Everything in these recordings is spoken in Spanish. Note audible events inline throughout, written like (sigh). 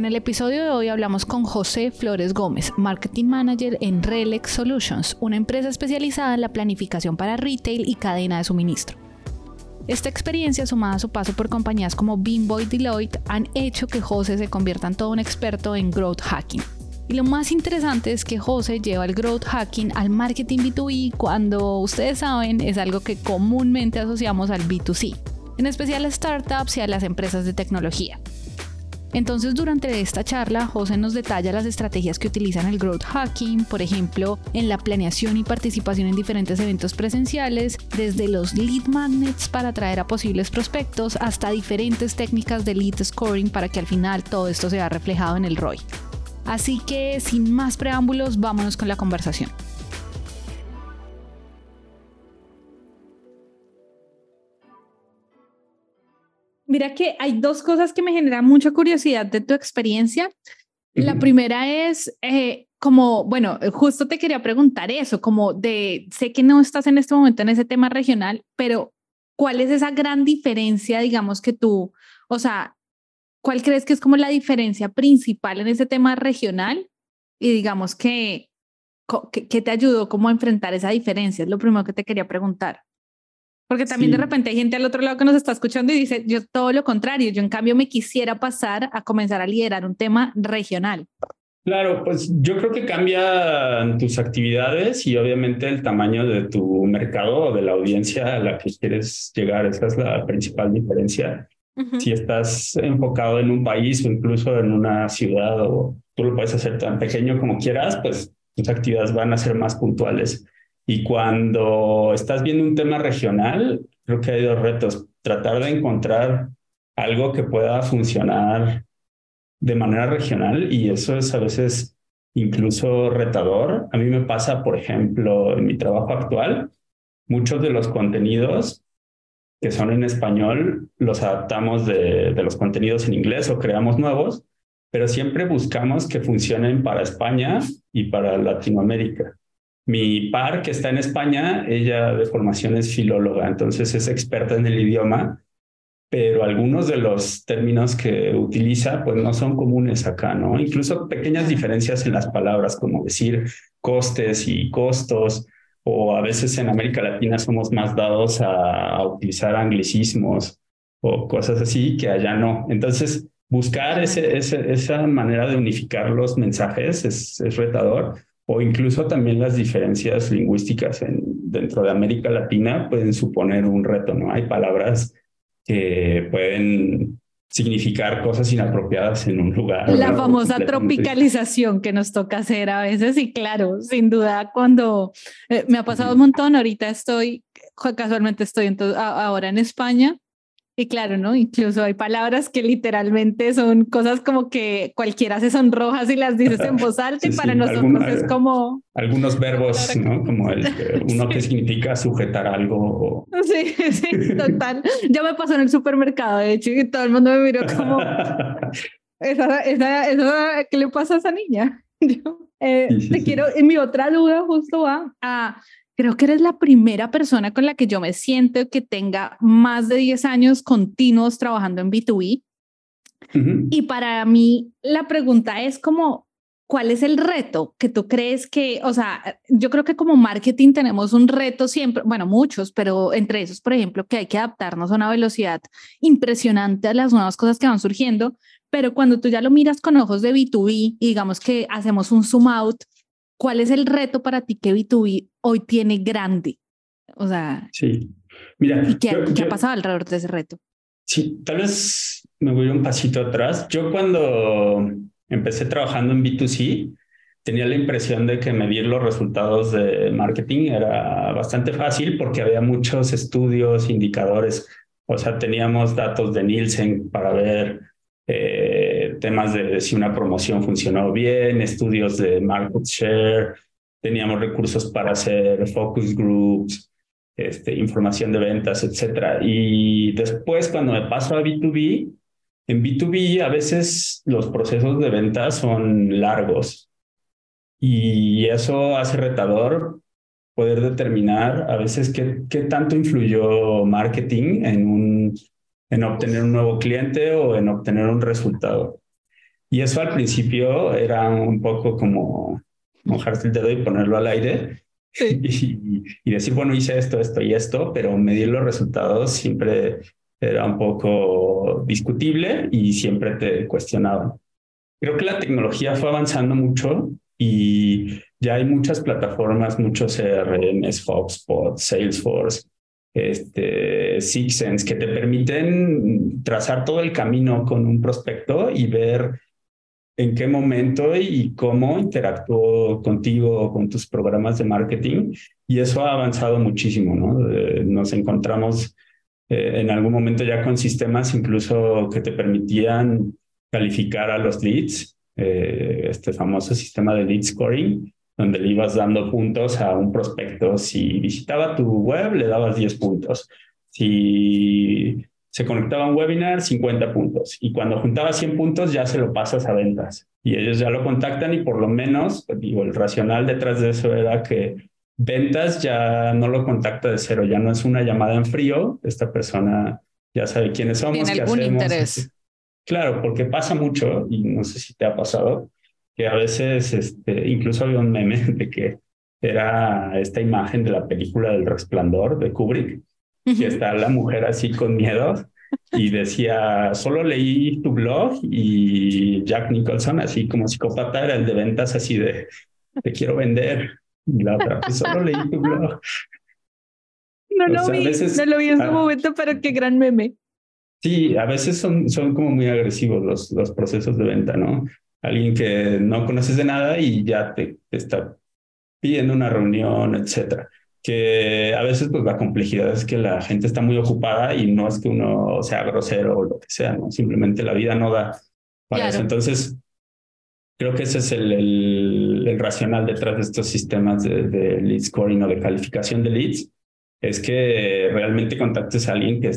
En el episodio de hoy hablamos con José Flores Gómez, Marketing Manager en Relex Solutions, una empresa especializada en la planificación para retail y cadena de suministro. Esta experiencia, sumada a su paso por compañías como Bimbo Deloitte, han hecho que José se convierta en todo un experto en growth hacking. Y lo más interesante es que José lleva el growth hacking al marketing B2B cuando ustedes saben es algo que comúnmente asociamos al B2C, en especial a startups y a las empresas de tecnología. Entonces, durante esta charla, José nos detalla las estrategias que utilizan el growth hacking, por ejemplo, en la planeación y participación en diferentes eventos presenciales, desde los lead magnets para atraer a posibles prospectos hasta diferentes técnicas de lead scoring para que al final todo esto sea reflejado en el ROI. Así que, sin más preámbulos, vámonos con la conversación. Mira que hay dos cosas que me generan mucha curiosidad de tu experiencia. La primera es eh, como, bueno, justo te quería preguntar eso, como de, sé que no estás en este momento en ese tema regional, pero ¿cuál es esa gran diferencia, digamos, que tú, o sea, cuál crees que es como la diferencia principal en ese tema regional? Y digamos que, que, te ayudó como a enfrentar esa diferencia, es lo primero que te quería preguntar. Porque también de repente hay gente al otro lado que nos está escuchando y dice, yo todo lo contrario, yo en cambio me quisiera pasar a comenzar a liderar un tema regional. Claro, pues yo creo que cambian tus actividades y obviamente el tamaño de tu mercado o de la audiencia a la que quieres llegar. Esa es la principal diferencia. Si estás enfocado en un país o incluso en una ciudad o tú lo puedes hacer tan pequeño como quieras, pues tus actividades van a ser más puntuales. Y cuando estás viendo un tema regional, creo que hay dos retos. Tratar de encontrar algo que pueda funcionar de manera regional y eso es a veces incluso retador. A mí me pasa, por ejemplo, en mi trabajo actual, muchos de los contenidos que son en español los adaptamos de, de los contenidos en inglés o creamos nuevos, pero siempre buscamos que funcionen para España y para Latinoamérica. Mi par, que está en España, ella de formación es filóloga, entonces es experta en el idioma, pero algunos de los términos que utiliza pues no son comunes acá, ¿no? Incluso pequeñas diferencias en las palabras, como decir costes y costos, o a veces en América Latina somos más dados a, utilizar anglicismos o cosas así que allá no. Entonces, buscar ese, esa manera de unificar los mensajes es, es retador o incluso también las diferencias lingüísticas en, dentro de América Latina pueden suponer un reto, ¿no? Hay palabras que pueden significar cosas inapropiadas en un lugar. La famosa tropicalización que nos toca hacer a veces y claro, sin duda cuando eh, me ha pasado un montón, ahorita estoy, casualmente estoy ahora en España y claro, ¿no? Incluso hay palabras que literalmente son cosas como que cualquiera se sonroja si las dices en voz alta y para nosotros es como... Algunos verbos, ¿no? Como el, (laughs) uno que significa sujetar algo. Sí, sí, total. Ya me pasó en el supermercado, de hecho, y todo el mundo me miró como... (laughs) esa, esa, esa, ¿Qué le pasa a esa niña? (laughs) Eh, te quiero, en mi otra duda justo va a creo que eres la primera persona con la que yo me siento que tenga más de 10 años continuos trabajando en B2B. Y para mí la pregunta es como, ¿cuál es el reto que tú crees que, o sea, yo creo que como marketing tenemos un reto siempre, bueno, muchos, pero entre esos, por ejemplo, que hay que adaptarnos a una velocidad impresionante a las nuevas cosas que van surgiendo, pero cuando tú ya lo miras con ojos de B2B y digamos que hacemos un zoom out, ¿cuál es el reto para ti que B2B hoy tiene grande? O sea, sí. Mira, ¿y qué, ha pasado alrededor de ese reto? Sí, tal vez me voy un pasito atrás. Yo cuando empecé trabajando en B2C, tenía la impresión de que medir los resultados de marketing era bastante fácil porque había muchos estudios, indicadores. O sea, teníamos datos de Nielsen para ver eh, temas de si una promoción funcionó bien, estudios de market share, teníamos recursos para hacer focus groups, este, información de ventas, etcétera. Y después, cuando me paso a B2B, en B2B a veces los procesos de ventas son largos y eso hace retador poder determinar a veces qué, qué tanto influyó marketing en, un, en obtener un nuevo cliente o en obtener un resultado. Y eso al principio era un poco como mojarse el dedo y ponerlo al aire (laughs) y, y, decir, bueno, hice esto, esto y esto, pero medir los resultados siempre era un poco discutible y siempre te cuestionaban. Creo que la tecnología fue avanzando mucho y ya hay muchas plataformas, muchos CRMs, HubSpot, Salesforce, este, Sixsense, que te permiten trazar todo el camino con un prospecto y ver en qué momento y cómo interactuó contigo con tus programas de marketing. Y eso ha avanzado muchísimo, ¿no? Eh, nos encontramos eh, en algún momento ya con sistemas incluso que te permitían calificar a los leads, eh, este famoso sistema de lead scoring, donde le ibas dando puntos a un prospecto. Si visitaba tu web, le dabas 10 puntos. Si se conectaba a un webinar, 50 puntos. Y cuando juntaba 100 puntos, ya se lo pasas a ventas. Y ellos ya lo contactan y por lo menos, digo, el racional detrás de eso era que ventas ya no lo contacta de cero, ya no es una llamada en frío. Esta persona ya sabe quiénes somos. Tiene algún interés. Claro, porque pasa mucho, y no sé si te ha pasado, que a veces, este, incluso había un meme (laughs) de que era esta imagen de la película del resplandor de Kubrick, y está la mujer así con miedo y decía, solo leí tu blog y Jack Nicholson, así como psicópata, era el de ventas así de, te quiero vender. Y la otra, pues solo leí tu blog. No lo vi, no lo vi en su ah. momento, pero qué gran meme. Sí, a veces son, son como muy agresivos los, los procesos de venta, ¿no? Alguien que no conoces de nada y ya te, te está pidiendo una reunión, etcétera que a veces pues la complejidad es que la gente está muy ocupada y no es que uno sea grosero o lo que sea, ¿no? Simplemente la vida no da para eso. Entonces, creo que ese es el, el, racional detrás de estos sistemas de, de, lead scoring o de calificación de leads, es que realmente contactes a alguien que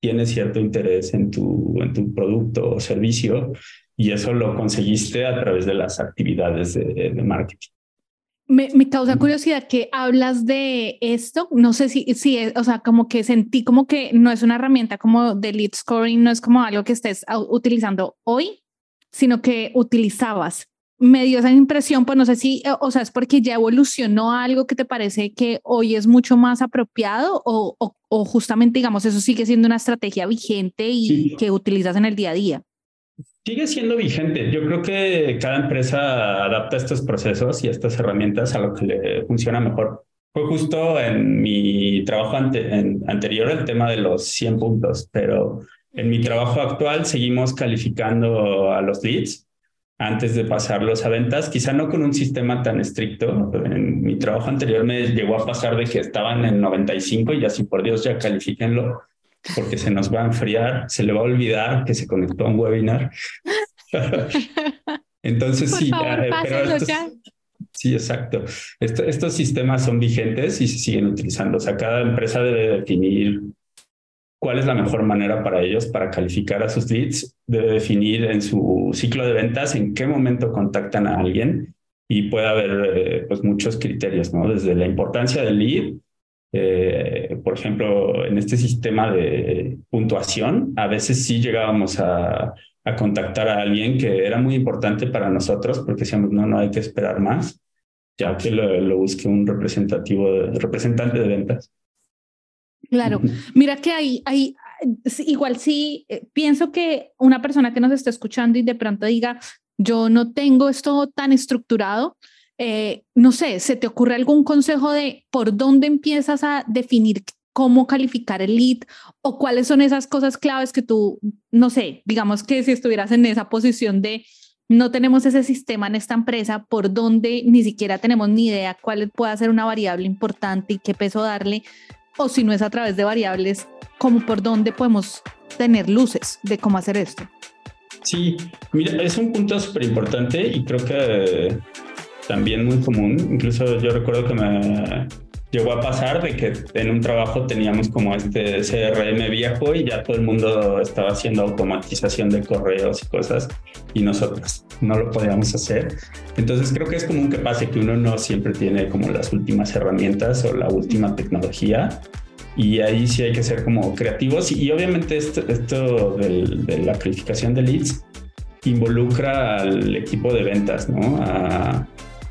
tiene cierto interés en tu, en tu producto o servicio y eso lo conseguiste a través de las actividades de, de marketing. Me, causa curiosidad que hablas de esto. No sé si, si es, o sea, como que sentí como que no es una herramienta como de lead scoring, no es como algo que estés utilizando hoy, sino que utilizabas. Me dio esa impresión, pues no sé si, o sea, es porque ya evolucionó algo que te parece que hoy es mucho más apropiado o, o, justamente, digamos, eso sigue siendo una estrategia vigente y que utilizas en el día a día. Sigue siendo vigente. Yo creo que cada empresa adapta estos procesos y estas herramientas a lo que le funciona mejor. Fue justo en mi trabajo anterior el tema de los 100 puntos, pero en mi trabajo actual seguimos calificando a los leads antes de pasarlos a ventas, quizá no con un sistema tan estricto. En mi trabajo anterior me llegó a pasar de que estaban en 95 y así por Dios ya califíquenlo porque se nos va a enfriar, se le va a olvidar que se conectó a un webinar. (laughs) Entonces, sí, pero sí, exacto. estos sistemas son vigentes y se siguen utilizando. O sea, cada empresa debe definir cuál es la mejor manera para ellos para calificar a sus leads. Debe definir en su ciclo de ventas en qué momento contactan a alguien y puede haber eh, pues muchos criterios, ¿no? Desde la importancia del lead eh, por ejemplo, en este sistema de puntuación, a veces sí llegábamos a, a, contactar a alguien que era muy importante para nosotros porque decíamos, no, no hay que esperar más, ya que lo, busque un representativo, representante de ventas. Claro, mira que hay, hay, igual sí, eh, pienso que una persona que nos está escuchando y de pronto diga, yo no tengo esto tan estructurado, eh, no sé, ¿se te ocurre algún consejo de por dónde empiezas a definir cómo calificar el lead o cuáles son esas cosas claves que tú, no sé, digamos que si estuvieras en esa posición de no tenemos ese sistema en esta empresa, por dónde ni siquiera tenemos ni idea cuál puede ser una variable importante y qué peso darle, o si no es a través de variables, como por dónde podemos tener luces de cómo hacer esto. Sí, mira, es un punto súper importante y creo que también muy común. Incluso yo recuerdo que me llegó a pasar de que en un trabajo teníamos como este CRM viejo y ya todo el mundo estaba haciendo automatización de correos y cosas y nosotros no lo podíamos hacer. Entonces creo que es común que pase que uno no siempre tiene como las últimas herramientas o la última tecnología y ahí sí hay que ser como creativos y, obviamente esto, esto de la calificación de leads involucra al equipo de ventas, ¿no?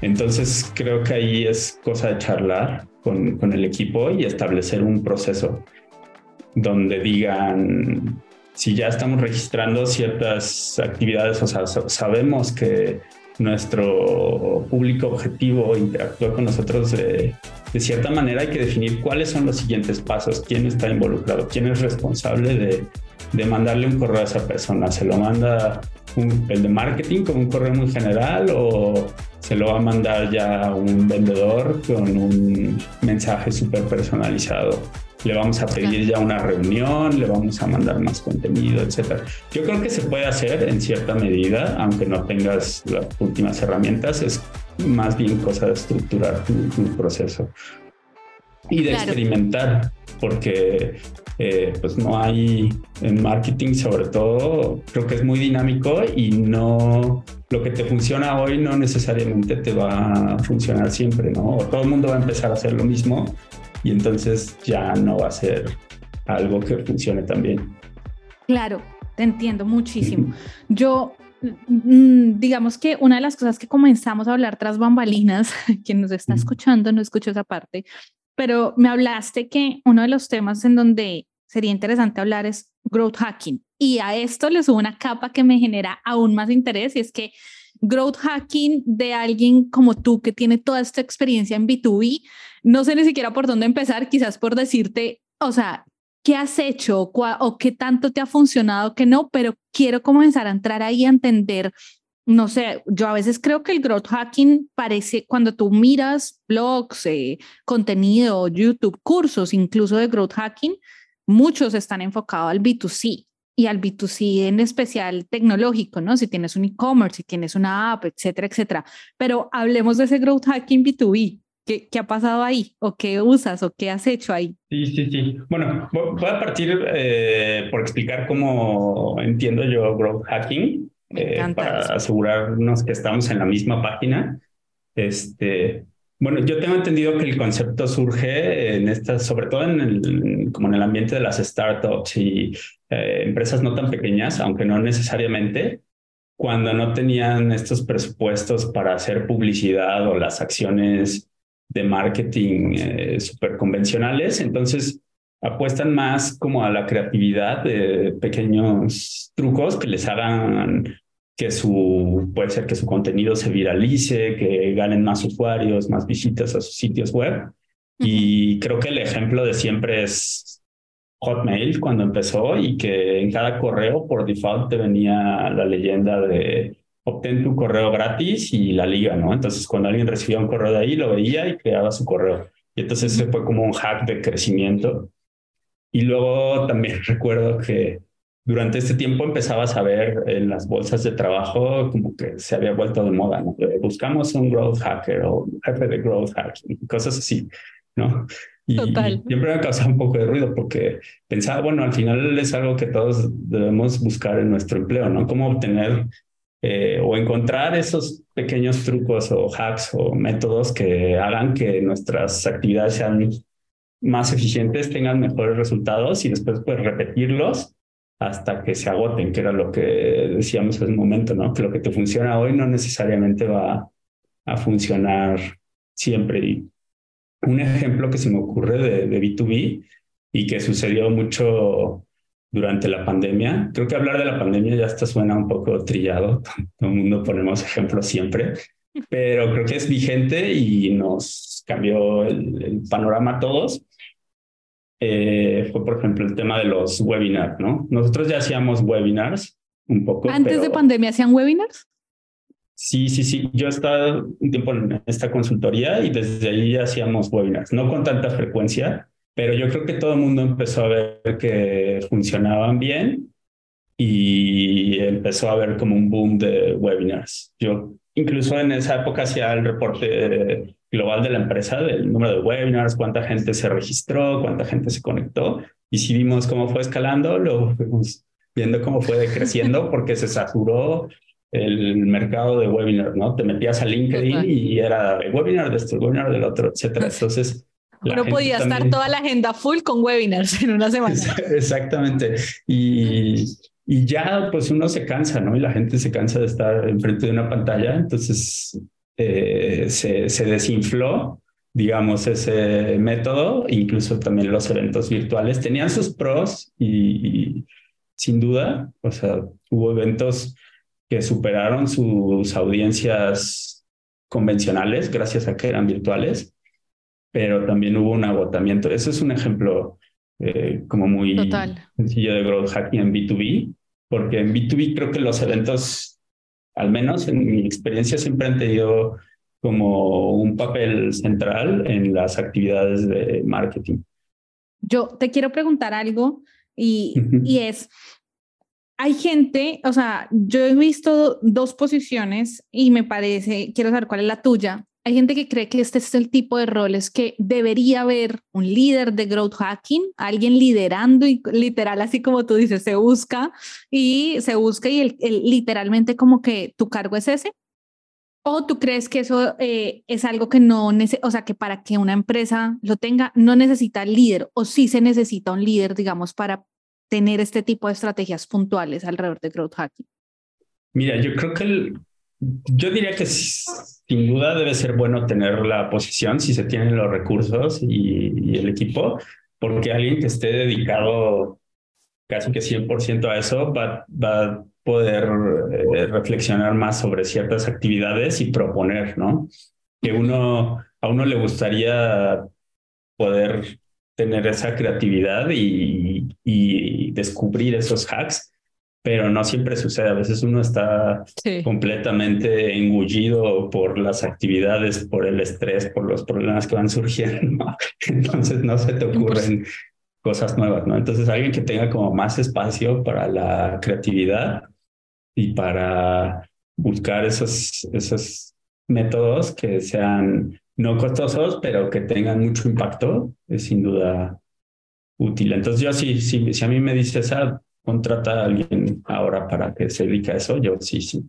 Entonces creo que ahí es cosa de charlar con, con el equipo y establecer un proceso donde digan si ya estamos registrando ciertas actividades, o sea, sabemos que nuestro público objetivo interactúa con nosotros de, de, cierta manera, hay que definir cuáles son los siguientes pasos, quién está involucrado, quién es responsable de, de mandarle un correo a esa persona. ¿Se lo manda el de marketing como un correo muy general o se lo va a mandar ya un vendedor con un mensaje súper personalizado? Le vamos a pedir ya una reunión, le vamos a mandar más contenido, etcétera. Yo creo que se puede hacer en cierta medida, aunque no tengas las últimas herramientas, es más bien cosa de estructurar tu, proceso y de experimentar, porque eh, pues no hay en marketing sobre todo, creo que es muy dinámico y no lo que te funciona hoy no necesariamente te va a funcionar siempre, ¿no? O todo el mundo va a empezar a hacer lo mismo y entonces ya no va a ser algo que funcione tan bien. Claro, te entiendo muchísimo. Yo, mm, digamos que una de las cosas que comenzamos a hablar tras bambalinas, (laughs) quien nos está escuchando no escuchó esa parte, pero me hablaste que uno de los temas en donde sería interesante hablar es growth hacking. Y a esto le subo una capa que me genera aún más interés y es que growth hacking de alguien como tú que tiene toda esta experiencia en B2B, no sé ni siquiera por dónde empezar, quizás por decirte, o sea, ¿qué has hecho o qué tanto te ha funcionado que no? Pero quiero comenzar a entrar ahí a entender, no sé, yo a veces creo que el growth hacking parece, cuando tú miras blogs, eh, contenido, YouTube, cursos incluso de growth hacking, muchos están enfocados al B2C y al B2C en especial tecnológico, ¿no? Si tienes un e-commerce, si tienes una app, etcétera, etcétera. Pero hablemos de ese growth hacking B2B. ¿Qué, ¿Qué, ha pasado ahí? ¿O qué usas? ¿O qué has hecho ahí? Sí, sí, sí. Bueno, voy a partir eh, por explicar cómo entiendo yo growth hacking eh, para asegurarnos que estamos en la misma página. Este, bueno, yo tengo entendido que el concepto surge en estas, sobre todo en el, como en el ambiente de las startups y eh, empresas no tan pequeñas, aunque no necesariamente, cuando no tenían estos presupuestos para hacer publicidad o las acciones de marketing eh, súper convencionales, entonces apuestan más como a la creatividad de pequeños trucos que les hagan que su, puede ser que su contenido se viralice, que ganen más usuarios, más visitas a sus sitios web. Y creo que el ejemplo de siempre es Hotmail cuando empezó y que en cada correo por default te venía la leyenda de obtén tu correo gratis y la liga, ¿no? Entonces cuando alguien recibía un correo de ahí lo veía y creaba su correo. Y entonces se fue como un hack de crecimiento. Y luego también (laughs) recuerdo que durante este tiempo empezabas a ver en las bolsas de trabajo como que se había vuelto de moda, ¿no? Buscamos un growth hacker o jefe de growth hacking, cosas así, ¿no? Y, Total. siempre me causaba un poco de ruido porque pensaba, bueno, al final es algo que todos debemos buscar en nuestro empleo, ¿no? Cómo obtener eh, o encontrar esos pequeños trucos o hacks o métodos que hagan que nuestras actividades sean más eficientes, tengan mejores resultados y después pues repetirlos hasta que se agoten, que era lo que decíamos hace un momento, ¿no? Que lo que te funciona hoy no necesariamente va a funcionar siempre. Y un ejemplo que se me ocurre de, de B2B y que sucedió mucho durante la pandemia, creo que hablar de la pandemia ya hasta suena un poco trillado, (laughs) todo el mundo ponemos ejemplos siempre, pero creo que es vigente y nos cambió el, el panorama a todos eh, fue, por ejemplo, el tema de los webinars, ¿no? Nosotros ya hacíamos webinars un poco. ¿Antes de pandemia hacían webinars? Sí, sí, sí. Yo estaba un tiempo en esta consultoría y desde ahí ya hacíamos webinars, no con tanta frecuencia, pero yo creo que todo el mundo empezó a ver que funcionaban bien y empezó a haber como un boom de webinars. Yo incluso en esa época hacía el reporte global de la empresa del número de webinars, cuánta gente se registró, cuánta gente se conectó. Y si vimos cómo fue escalando, lo fuimos viendo cómo fue creciendo (laughs) porque se saturó el mercado de webinars, ¿no? Te metías a LinkedIn y era webinar de esto, webinar del otro, etcétera. Entonces, no podía estar toda la agenda full con webinars (laughs) en una semana. Exactamente. Y, y ya pues uno se cansa, ¿no? Y la gente se cansa de estar enfrente de una pantalla. Entonces eh, se, se desinfló, digamos, ese método. Incluso también los eventos virtuales tenían sus pros y sin duda, o sea, hubo eventos que superaron sus audiencias convencionales gracias a que eran virtuales pero también hubo un agotamiento. Eso es un ejemplo eh, como muy sencillo de growth hacking en B2B, porque en B2B creo que los eventos, al menos en mi experiencia, siempre han tenido como un papel central en las actividades de marketing. Yo te quiero preguntar algo y, y es, hay gente, o sea, yo he visto dos posiciones y me parece, quiero saber cuál es la tuya, hay gente que cree que este es el tipo de roles que debería haber un líder de growth hacking, alguien liderando y literal, así como tú dices, se busca y se busca y el, literalmente como que tu cargo es ese. ¿O tú crees que eso eh, es algo que no, o sea, que para que una empresa lo tenga, no necesita líder o sí se necesita un líder, digamos, para tener este tipo de estrategias puntuales alrededor de growth hacking? Mira, yo creo que yo diría que sin duda debe ser bueno tener la posición si se tienen los recursos y, el equipo, porque alguien que esté dedicado casi que 100% a eso va, va a poder eh, reflexionar más sobre ciertas actividades y proponer, ¿no? Que uno, a uno le gustaría poder tener esa creatividad y, y descubrir esos hacks pero no siempre sucede. A veces uno está completamente engullido por las actividades, por el estrés, por los problemas que van surgiendo. (laughs) Entonces no se te ocurren cosas nuevas, ¿no? Entonces alguien que tenga como más espacio para la creatividad y para buscar esos, esos métodos que sean no costosos, pero que tengan mucho impacto, es sin duda útil. Entonces yo sí, sí si a mí me dices, ah, contrata a alguien ahora para que se dedique a eso, yo sí, sí,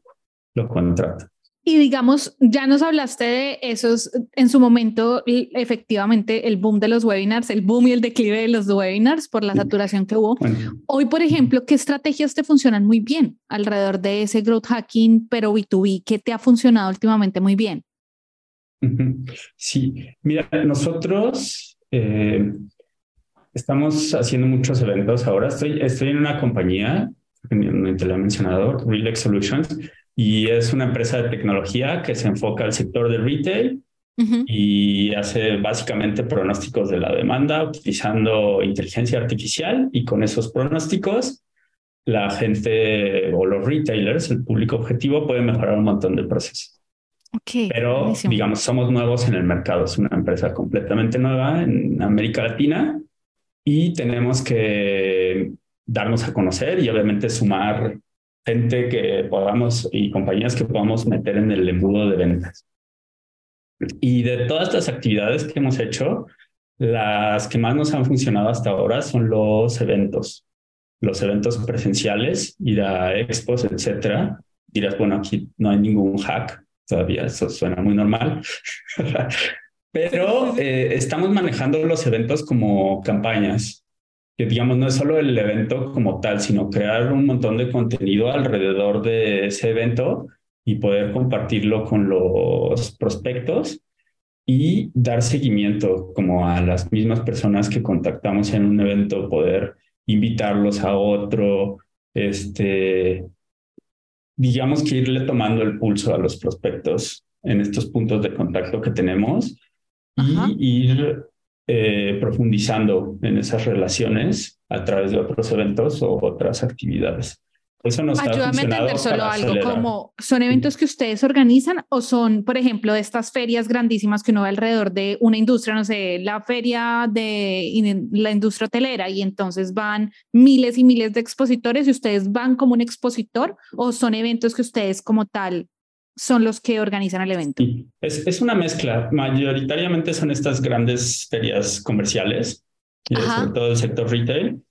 lo contrato. Y digamos, ya nos hablaste de esos, en su momento, efectivamente, el boom de los webinars, el boom y el declive de los webinars por la saturación que hubo. Hoy, por ejemplo, ¿qué estrategias te funcionan muy bien alrededor de ese growth hacking, pero B2B? ¿Qué te ha funcionado últimamente muy bien? Sí, mira, nosotros eh, Estamos haciendo muchos eventos ahora. Estoy, estoy en una compañía, te lo he mencionado, Relax Solutions, y es una empresa de tecnología que se enfoca al sector de retail y hace básicamente pronósticos de la demanda utilizando inteligencia artificial y con esos pronósticos la gente o los retailers, el público objetivo, puede mejorar un montón de procesos. Okay, Pero, digamos, somos nuevos en el mercado. Es una empresa completamente nueva en América Latina y tenemos que darnos a conocer y obviamente sumar gente que podamos y compañías que podamos meter en el embudo de ventas. Y de todas estas actividades que hemos hecho, las que más nos han funcionado hasta ahora son los eventos, los eventos presenciales, ir a expos, etcétera. Dirás, bueno, aquí no hay ningún hack, todavía eso suena muy normal. (laughs) Pero eh, estamos manejando los eventos como campañas, que digamos no es solo el evento como tal, sino crear un montón de contenido alrededor de ese evento y poder compartirlo con los prospectos y dar seguimiento como a las mismas personas que contactamos en un evento, poder invitarlos a otro, este, digamos que irle tomando el pulso a los prospectos en estos puntos de contacto que tenemos y ir eh, profundizando en esas relaciones a través de otros eventos o otras actividades. Eso nos Ayúdame a entender solo algo como, ¿son eventos que ustedes organizan o son, por ejemplo, estas ferias grandísimas que uno ve alrededor de una industria, no sé, la feria de la industria hotelera y entonces van miles y miles de expositores y ustedes van como un expositor o son eventos que ustedes como tal son los que organizan el evento? Es, es una mezcla. Mayoritariamente son estas grandes ferias comerciales, eh, sobre todo el sector retail.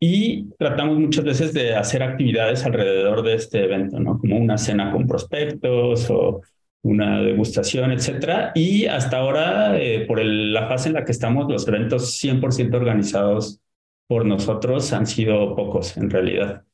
Y tratamos muchas veces de hacer actividades alrededor de este evento, ¿no? Como una cena con prospectos o una degustación, etcétera. Y hasta ahora, eh, por la fase en la que estamos, los eventos 100% organizados por nosotros han sido pocos en realidad.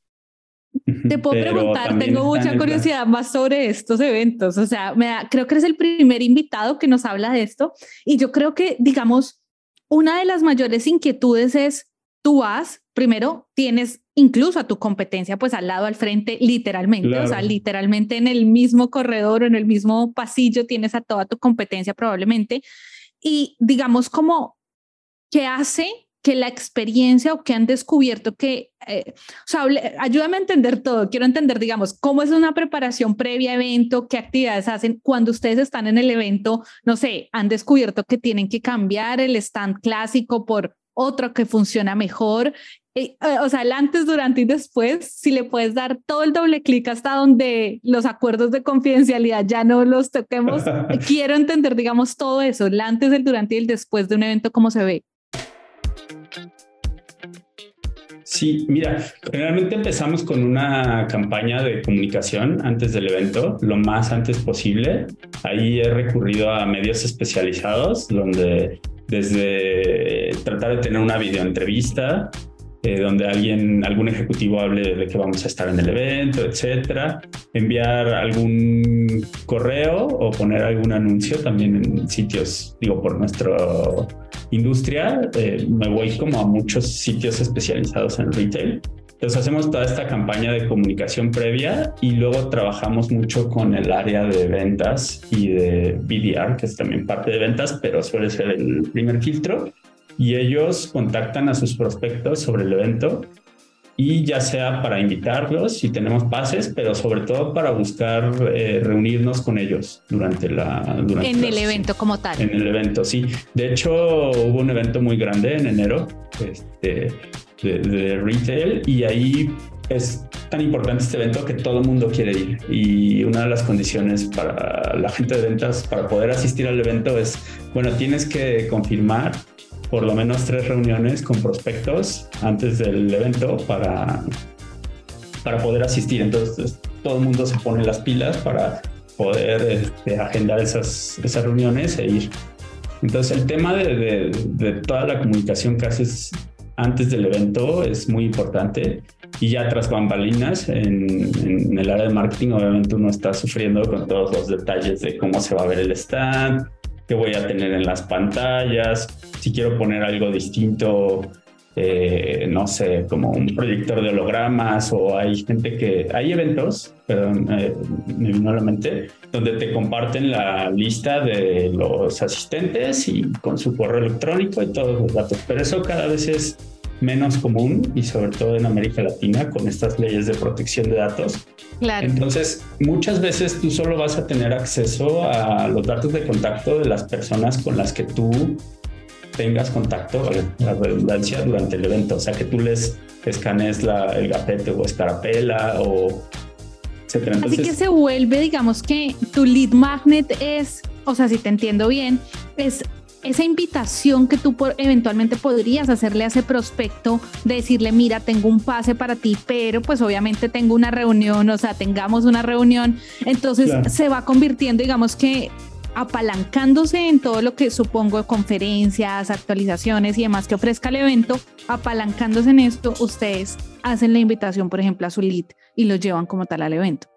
Te puedo preguntar, tengo mucha curiosidad más sobre estos eventos. O sea, me creo que eres el primer invitado que nos habla de esto. Y yo creo que, digamos, una de las mayores inquietudes es, tú vas, primero tienes incluso a tu competencia pues al lado, al frente, literalmente, o sea, literalmente en el mismo corredor o en el mismo pasillo tienes a toda tu competencia probablemente. Y digamos como, ¿qué hace que la experiencia o que han descubierto que, eh, o sea, ayúdame a entender todo, quiero entender, digamos, cómo es una preparación previa a evento, qué actividades hacen cuando ustedes están en el evento, no sé, han descubierto que tienen que cambiar el stand clásico por otro que funciona mejor. Eh, o sea, el antes, durante y después, si le puedes dar todo el doble clic hasta donde los acuerdos de confidencialidad ya no los toquemos. (laughs) Quiero entender, digamos, todo eso, el antes, el durante y el después de un evento, cómo se ve. Sí, mira, generalmente empezamos con una campaña de comunicación antes del evento, lo más antes posible. Ahí he recurrido a medios especializados donde desde tratar de tener una videoentrevista eh, donde alguien, algún ejecutivo hable de que vamos a estar en el evento, etcétera, enviar algún correo o poner algún anuncio también en sitios, digo, por nuestra industria. Eh, me voy como a muchos sitios especializados en retail. Entonces hacemos toda esta campaña de comunicación previa y luego trabajamos mucho con el área de ventas y de BDR, que es también parte de ventas, pero suele ser el primer filtro y ellos contactan a sus prospectos sobre el evento y ya sea para invitarlos si tenemos pases, pero sobre todo para buscar eh, reunirnos con ellos durante la... Durante en el evento como tal. En el evento, sí. De hecho, hubo un evento muy grande en enero este, de, de retail y ahí es tan importante este evento que todo el mundo quiere ir. Y una de las condiciones para la gente de ventas para poder asistir al evento es, bueno, tienes que confirmar por lo menos tres reuniones con prospectos antes del evento para, para poder asistir. Entonces todo el mundo se pone las pilas para poder este, agendar esas, esas reuniones e ir. Entonces el tema de, de, toda la comunicación que haces antes del evento es muy importante y ya tras bambalinas en, en, el área de marketing obviamente uno está sufriendo con todos los detalles de cómo se va a ver el stand, qué voy a tener en las pantallas, si quiero poner algo distinto, eh, no sé, como un proyector de hologramas o hay gente que, hay eventos, perdón, eh, me vino a la mente, donde te comparten la lista de los asistentes y con su correo electrónico y todos los datos, pero eso cada vez es menos común y sobre todo en América Latina con estas leyes de protección de datos. Claro. Entonces, muchas veces tú solo vas a tener acceso a los datos de contacto de las personas con las que tú tengas contacto, la redundancia, durante el evento. O sea, que tú les escanees la, el gafete o escarapela o etcétera. Así que se vuelve, digamos que tu lead magnet es, o sea, si te entiendo bien, es esa invitación que tú eventualmente podrías hacerle a ese prospecto, de decirle, mira, tengo un pase para ti, pero pues obviamente tengo una reunión, o sea, tengamos una reunión, entonces se va convirtiendo, digamos que apalancándose en todo lo que supongo conferencias, actualizaciones y demás que ofrezca el evento, apalancándose en esto, ustedes hacen la invitación, por ejemplo, a su lead y lo llevan como tal al evento.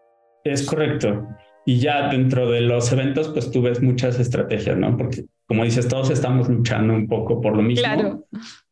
Es correcto. Y ya dentro de los eventos, pues tú ves muchas estrategias, ¿no? Porque como dices, todos estamos luchando un poco por lo mismo. Claro.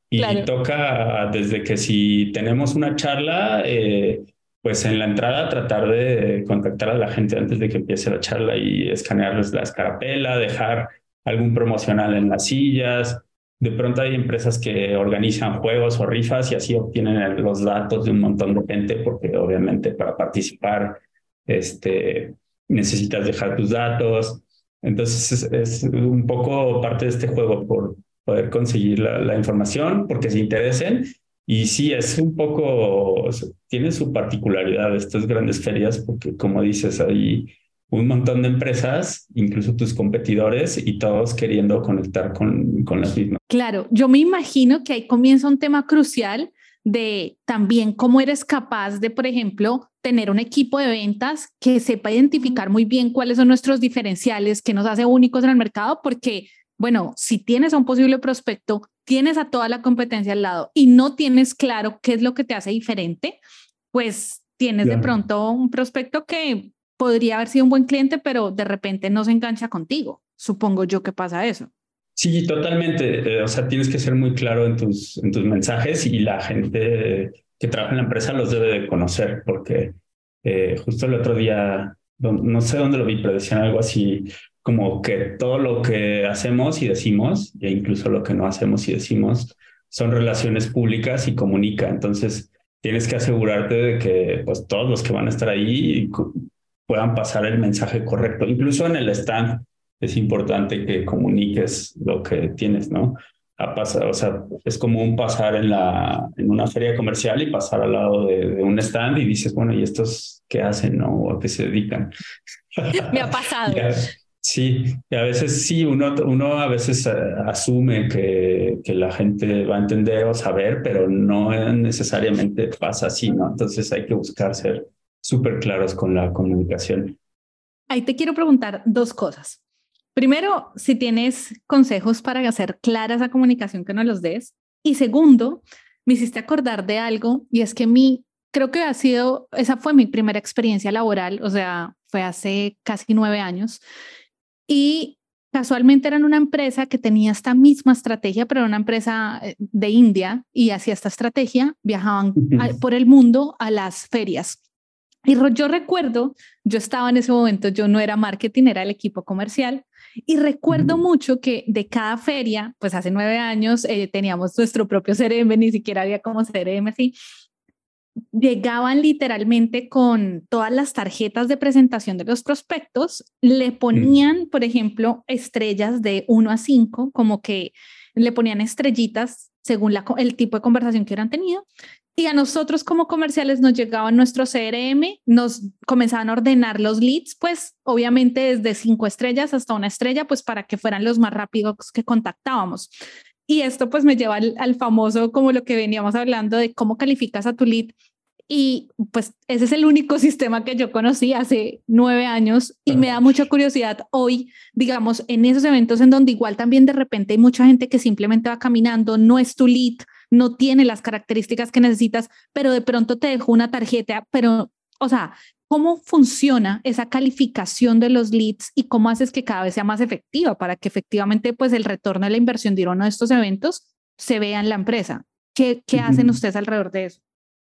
Y toca desde que si tenemos una charla, eh, pues en la entrada tratar de contactar a la gente antes de que empiece la charla y escanearles la escarapela, dejar algún promocional en las sillas. De pronto hay empresas que organizan juegos o rifas y así obtienen los datos de un montón de gente porque obviamente para participar este, necesitas dejar tus datos. Entonces es, un poco parte de este juego por poder conseguir la, información, porque se interesen. Y sí, es un poco, tiene su particularidad estas grandes ferias, porque como dices, hay un montón de empresas, incluso tus competidores y todos queriendo conectar con, con las mismas. Claro, yo me imagino que ahí comienza un tema crucial de también cómo eres capaz de, por ejemplo, tener un equipo de ventas que sepa identificar muy bien cuáles son nuestros diferenciales, que nos hace únicos en el mercado, porque, bueno, si tienes a un posible prospecto, tienes a toda la competencia al lado y no tienes claro qué es lo que te hace diferente, pues tienes de pronto un prospecto que podría haber sido un buen cliente, pero de repente no se engancha contigo. Supongo yo que pasa eso. Sí, totalmente. Eh, o sea, tienes que ser muy claro en tus, en tus mensajes y la gente que trabaja en la empresa los debe de conocer, porque eh, justo el otro día, no sé dónde lo vi, pero decían algo así como que todo lo que hacemos y decimos, e incluso lo que no hacemos y decimos, son relaciones públicas y comunica. Entonces, tienes que asegurarte de que pues, todos los que van a estar ahí puedan pasar el mensaje correcto. Incluso en el stand es importante que comuniques lo que tienes, ¿no? A pasar, o sea, es como un pasar en, la, en una feria comercial y pasar al lado de, un stand y dices, bueno, ¿y estos qué hacen, no? ¿O a qué se dedican? (laughs) Me ha pasado. Sí, y a veces sí, uno, uno a veces eh, asume que, que la gente va a entender o saber, pero no necesariamente pasa así, ¿no? Entonces hay que buscar ser súper claros con la comunicación. Ahí te quiero preguntar dos cosas. Primero, si tienes consejos para hacer clara esa comunicación que no los des. Y segundo, me hiciste acordar de algo y es que mi, creo que ha sido, esa fue mi primera experiencia laboral, o sea, fue hace casi nueve años. Y casualmente eran una empresa que tenía esta misma estrategia, pero era una empresa eh, de India y hacía esta estrategia, viajaban por el mundo a las ferias. Y yo recuerdo, yo estaba en ese momento, yo no era marketing, era el equipo comercial, y recuerdo mucho que de cada feria, pues hace nueve años, eh, teníamos nuestro propio CRM, ni siquiera había como CRM así, llegaban literalmente con todas las tarjetas de presentación de los prospectos, le ponían, por ejemplo, estrellas de 1 a 5, como que le ponían estrellitas según la, el tipo de conversación que hubieran tenido. Y a nosotros como comerciales nos llegaban nuestro CRM, nos comenzaban a ordenar los leads, pues obviamente desde cinco estrellas hasta una estrella, pues para que fueran los más rápidos que contactábamos. Y esto pues me lleva al, famoso, como lo que veníamos hablando de cómo calificas a tu lead. Y pues ese es el único (laughs) sistema que yo conocí hace nueve años y me da mucha curiosidad hoy, digamos, en esos eventos en donde igual también de repente hay mucha gente que simplemente va caminando, no es tu lead, no tiene las características que necesitas, pero de pronto te dejó una tarjeta, pero, o sea, ¿cómo funciona esa calificación de los leads y cómo haces que cada vez sea más efectiva para que efectivamente pues el retorno de la inversión de uno de estos eventos se vea en la empresa? ¿Qué, qué hacen ustedes alrededor de eso?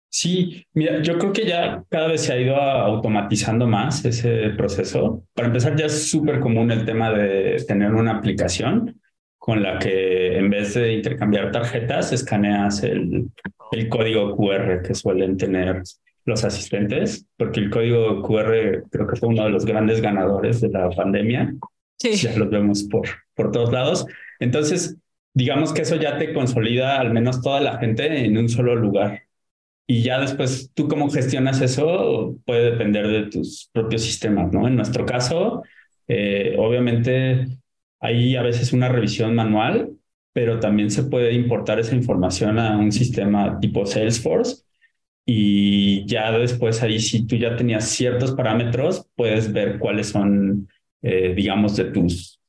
Sí, mira, yo creo que ya cada vez se ha ido automatizando más ese proceso. Para empezar, ya es súper común el tema de tener una aplicación con la que en vez de intercambiar tarjetas, escaneas el, el código QR que suelen tener los asistentes, porque el código QR creo que fue uno de los grandes ganadores de la pandemia. Sí. Ya los vemos por, por todos lados. Entonces, digamos que eso ya te consolida al menos toda la gente en un solo lugar. Y ya después, tú cómo gestionas eso puede depender de tus propios sistemas, ¿no? En nuestro caso, eh, obviamente hay a veces una revisión manual, pero también se puede importar esa información a un sistema tipo Salesforce y ya después ahí si tú ya tenías ciertos parámetros, puedes ver cuáles son, eh, digamos, de tus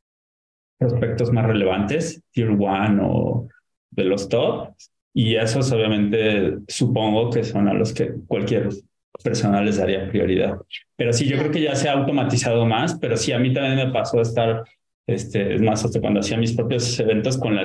prospectos más relevantes, Tier 1 o de los top. Y esos obviamente supongo que son a los que cualquier persona les daría prioridad. Pero sí, yo creo que ya se ha automatizado más, pero sí, a mí también me pasó estar este, es más, hasta cuando hacía mis propios eventos con la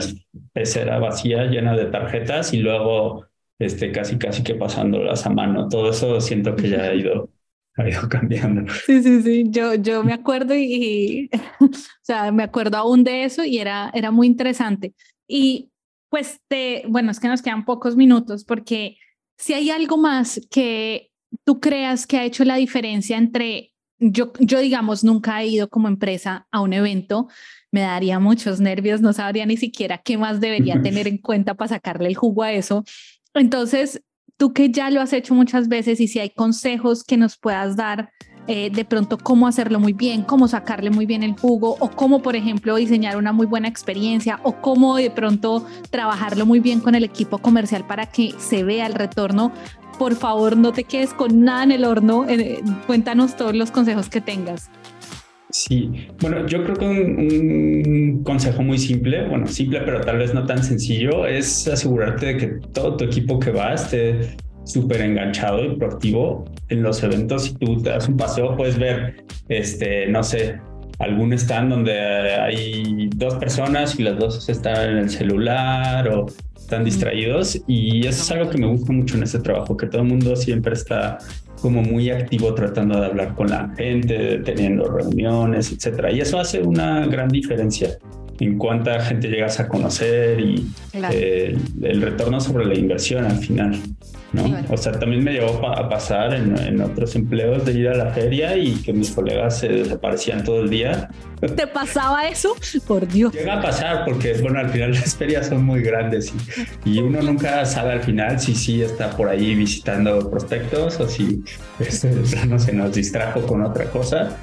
pecera vacía, llena de tarjetas y luego este, casi, casi que pasándolas a mano. Todo eso siento que ya ha ido, ha ido cambiando. Sí, sí, sí. Yo, yo me acuerdo y, (laughs) o sea, me acuerdo aún de eso y era, era muy interesante. Y pues, te, bueno, es que nos quedan pocos minutos porque si hay algo más que tú creas que ha hecho la diferencia entre yo, yo, digamos, nunca he ido como empresa a un evento, me daría muchos nervios, no sabría ni siquiera qué más debería tener en cuenta para sacarle el jugo a eso. Entonces, tú que ya lo has hecho muchas veces y si hay consejos que nos puedas dar eh, de pronto cómo hacerlo muy bien, cómo sacarle muy bien el jugo o cómo, por ejemplo, diseñar una muy buena experiencia o cómo de pronto trabajarlo muy bien con el equipo comercial para que se vea el retorno. Por favor, no te quedes con nada en el horno. Eh, cuéntanos todos los consejos que tengas. Sí, bueno, yo creo que un, consejo muy simple, bueno, simple pero tal vez no tan sencillo, es asegurarte de que todo tu equipo que va esté súper enganchado y proactivo en los eventos. Si tú te das un paseo, puedes ver, este, no sé, algún stand donde hay dos personas y las dos están en el celular o están distraídos y eso es algo que me gusta mucho en este trabajo, que todo el mundo siempre está como muy activo tratando de hablar con la gente, teniendo reuniones, etcétera. Y eso hace una gran diferencia en cuánta gente llegas a conocer y eh, el retorno sobre la inversión al final. ¿no? O sea, también me llegó a pasar en, otros empleos de ir a la feria y que mis colegas se desaparecían todo el día. ¿Te pasaba eso? Por Dios. Llega a pasar porque, bueno, al final (laughs) las ferias son muy grandes y, uno nunca sabe al final si sí está por ahí visitando prospectos o si (laughs) este, plano se nos distrajo con otra cosa.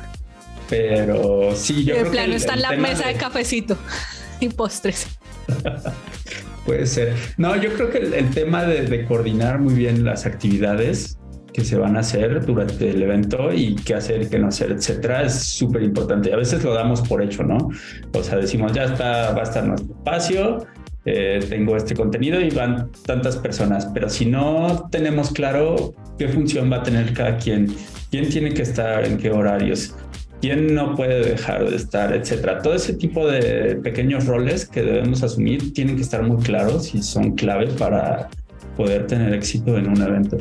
Pero sí, yo de plano está en la mesa de cafecito (laughs) y postres. (laughs) Puede ser. No, yo creo que el, tema de, coordinar muy bien las actividades que se van a hacer durante el evento y qué hacer y qué no hacer, etcétera, es súper importante. A veces lo damos por hecho, ¿no? O sea, decimos, ya está, va a estar nuestro espacio, eh, tengo este contenido y van tantas personas, pero si no tenemos claro qué función va a tener cada quien, quién tiene que estar en qué horarios, quién no puede dejar de estar, etcétera. Todo ese tipo de pequeños roles que debemos asumir tienen que estar muy claros y son clave para poder tener éxito en un evento.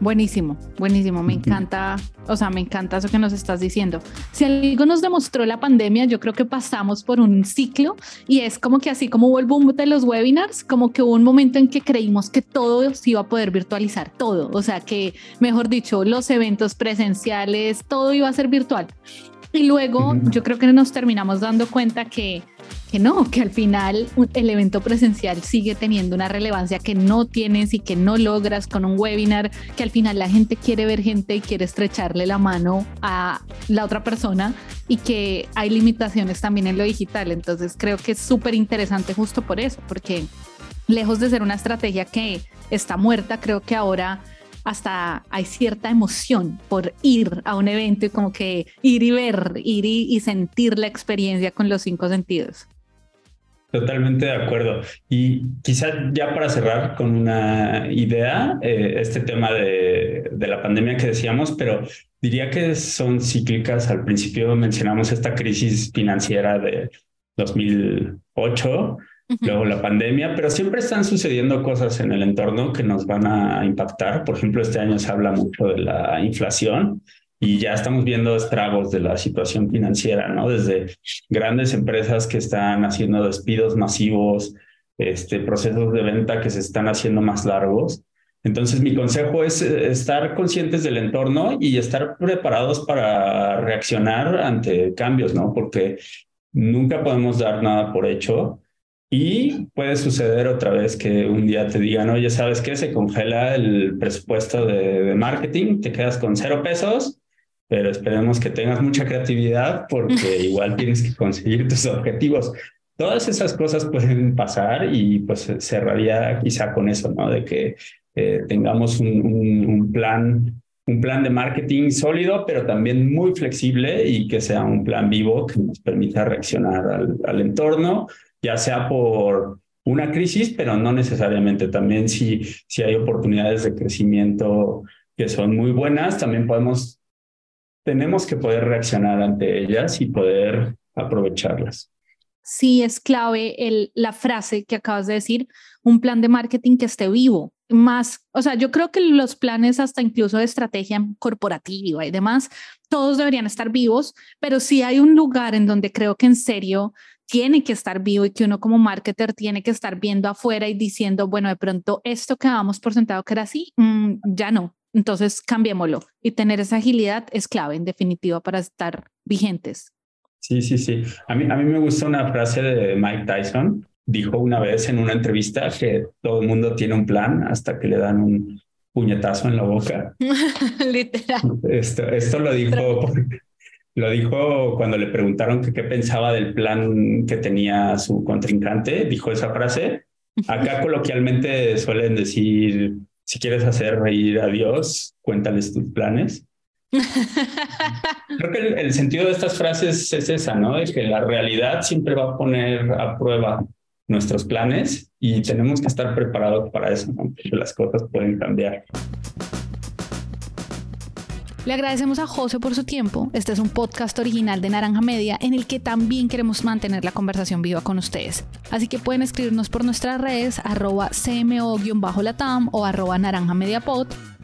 Buenísimo, buenísimo, me encanta, o sea, me encanta eso que nos estás diciendo. Si algo nos demostró la pandemia, yo creo que pasamos por un ciclo y es como que así como hubo el boom de los webinars, como que hubo un momento en que creímos que todo se iba a poder virtualizar, todo, o sea, que mejor dicho, los eventos presenciales, todo iba a ser virtual. Y luego yo creo que nos terminamos dando cuenta que que no, que al final el evento presencial sigue teniendo una relevancia que no tienes y que no logras con un webinar, que al final la gente quiere ver gente y quiere estrecharle la mano a la otra persona y que hay limitaciones también en lo digital. Entonces creo que es súper interesante justo por eso, porque lejos de ser una estrategia que está muerta, creo que ahora hasta hay cierta emoción por ir a un evento y como que ir y ver, ir y, y sentir la experiencia con los cinco sentidos. Totalmente de acuerdo. Y quizá ya para cerrar con una idea, eh, este tema de, de, la pandemia que decíamos, pero diría que son cíclicas. Al principio mencionamos esta crisis financiera de 2008, luego la pandemia, pero siempre están sucediendo cosas en el entorno que nos van a impactar. Por ejemplo, este año se habla mucho de la inflación y ya estamos viendo estragos de la situación financiera, ¿no? Desde grandes empresas que están haciendo despidos masivos, este, procesos de venta que se están haciendo más largos. Entonces, mi consejo es eh, estar conscientes del entorno y estar preparados para reaccionar ante cambios, ¿no? Porque nunca podemos dar nada por hecho y puede suceder otra vez que un día te digan, oye, ¿sabes qué? Se congela el presupuesto de, de marketing, te quedas con cero pesos pero esperemos que tengas mucha creatividad porque (laughs) igual tienes que conseguir tus objetivos. Todas esas cosas pueden pasar y pues cerraría quizá con eso, ¿no? De que eh, tengamos un, un, plan, un plan de marketing sólido, pero también muy flexible y que sea un plan vivo que nos permita reaccionar al, al entorno, ya sea por una crisis, pero no necesariamente. También si, si hay oportunidades de crecimiento que son muy buenas, también podemos tenemos que poder reaccionar ante ellas y poder aprovecharlas. Sí, es clave el, la frase que acabas de decir, un plan de marketing que esté vivo. Más, o sea, yo creo que los planes hasta incluso de estrategia corporativa y demás, todos deberían estar vivos, pero sí hay un lugar en donde creo que en serio tiene que estar vivo y que uno como marketer tiene que estar viendo afuera y diciendo, bueno, de pronto esto que damos por sentado que era así, mm, ya no, entonces, cambiémoslo y tener esa agilidad es clave, en definitiva, para estar vigentes. Sí, sí, sí. A mí, a mí me gusta una frase de Mike Tyson. Dijo una vez en una entrevista que todo el mundo tiene un plan hasta que le dan un, puñetazo en la boca. (laughs) Literal. Esto, esto lo dijo, lo dijo cuando le preguntaron qué pensaba del plan que tenía su contrincante. Dijo esa frase. Acá (laughs) coloquialmente suelen decir, si quieres hacer reír a Dios, cuéntales tus planes. (laughs) Creo que el, sentido de estas frases es esa, ¿no? Es que la realidad siempre va a poner a prueba nuestros planes y tenemos que estar preparados para eso, ¿no? Porque las cosas pueden cambiar. Le agradecemos a José por su tiempo. Este es un podcast original de Naranja Media en el que también queremos mantener la conversación viva con ustedes. Así que pueden escribirnos por nuestras redes arroba cmo-latam o arroba naranja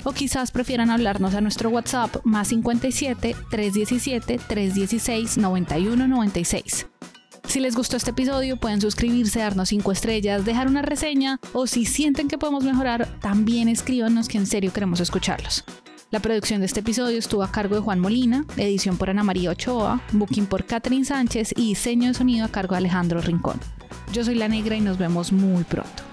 o quizás prefieran hablarnos a nuestro WhatsApp más 57 317 316 9196. Si les gustó este episodio, pueden suscribirse, darnos 5 estrellas, dejar una reseña o si sienten que podemos mejorar, también escríbanos que en serio queremos escucharlos. La producción de este episodio estuvo a cargo de Juan Molina, edición por Ana María Ochoa, booking por Catherine Sánchez y diseño de sonido a cargo de Alejandro Rincón. Yo soy La Negra y nos vemos muy pronto.